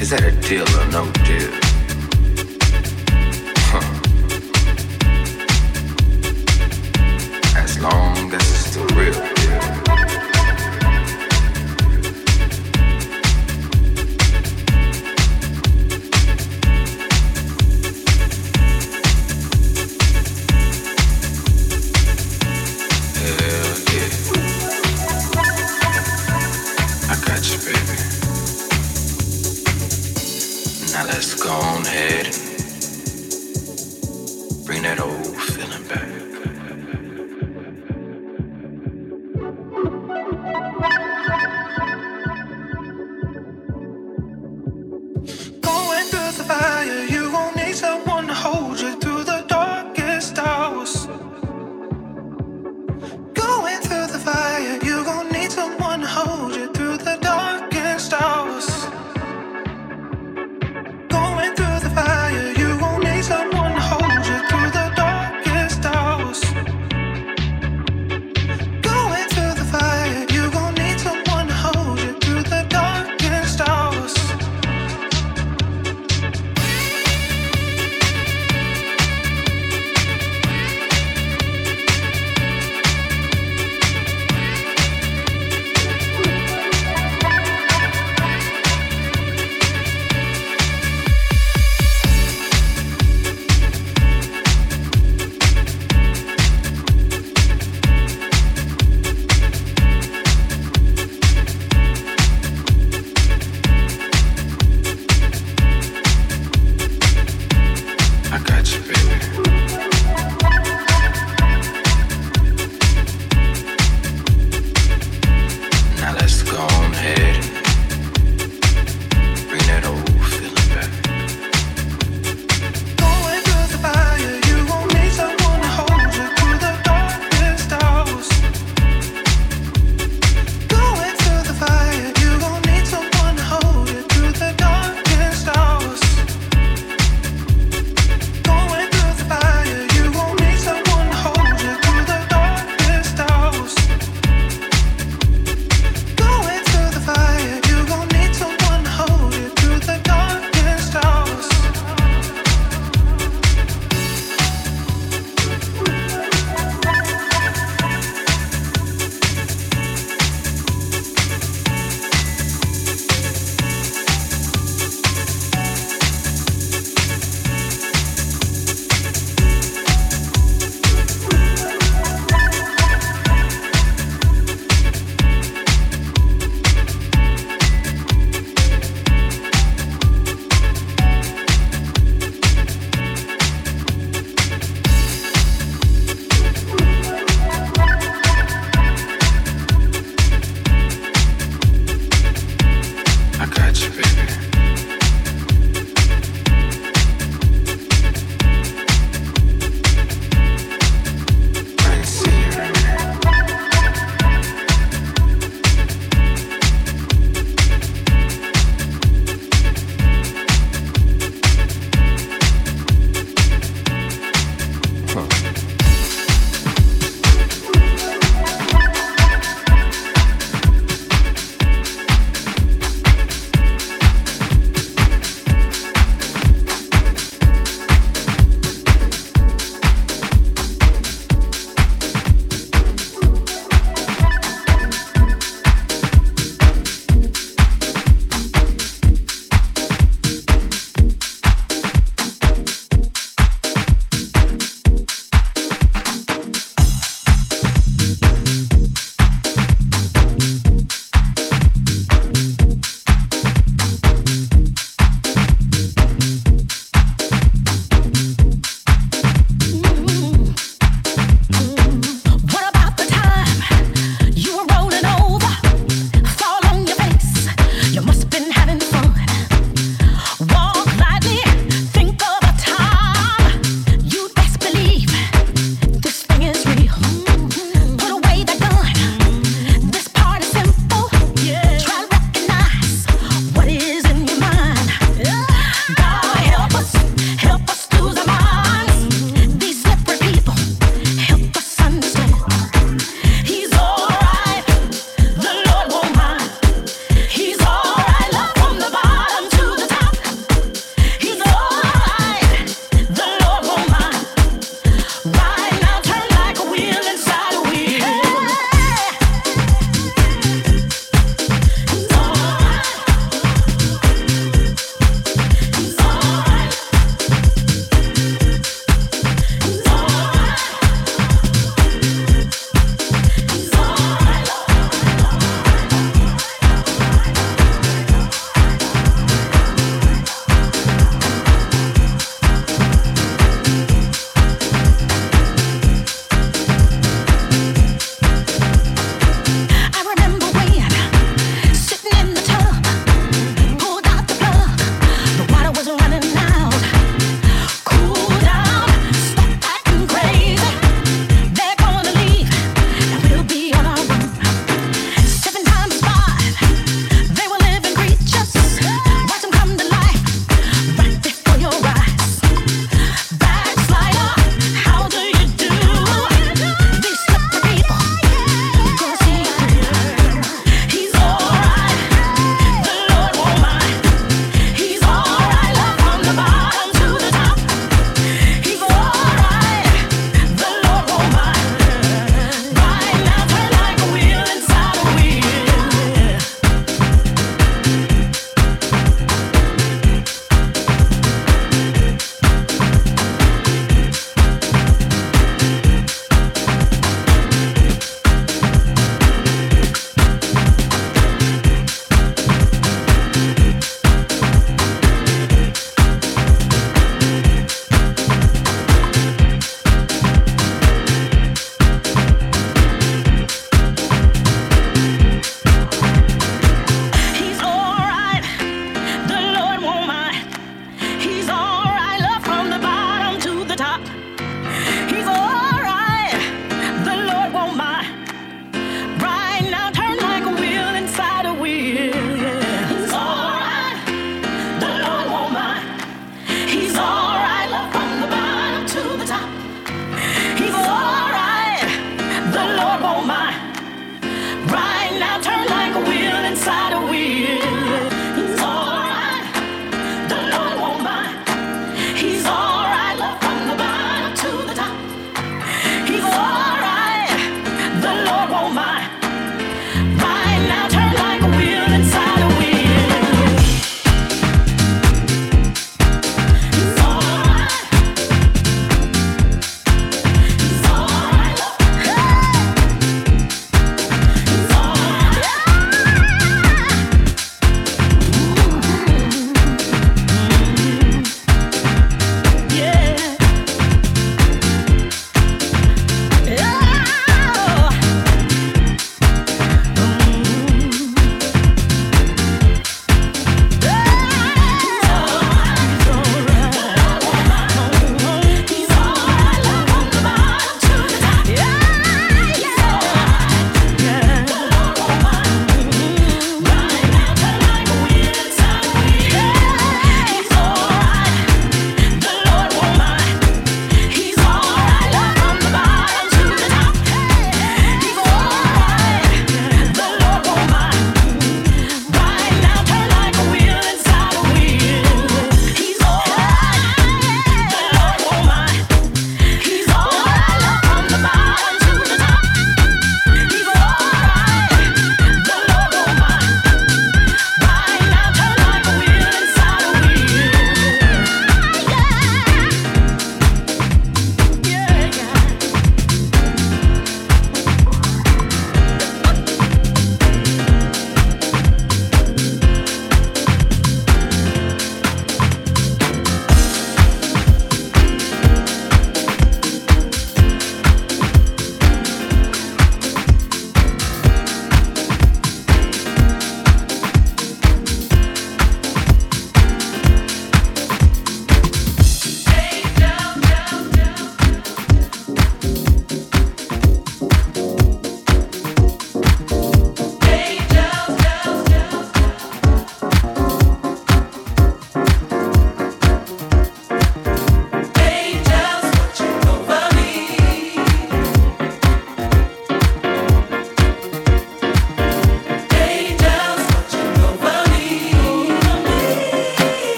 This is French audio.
Is that a deal or no deal?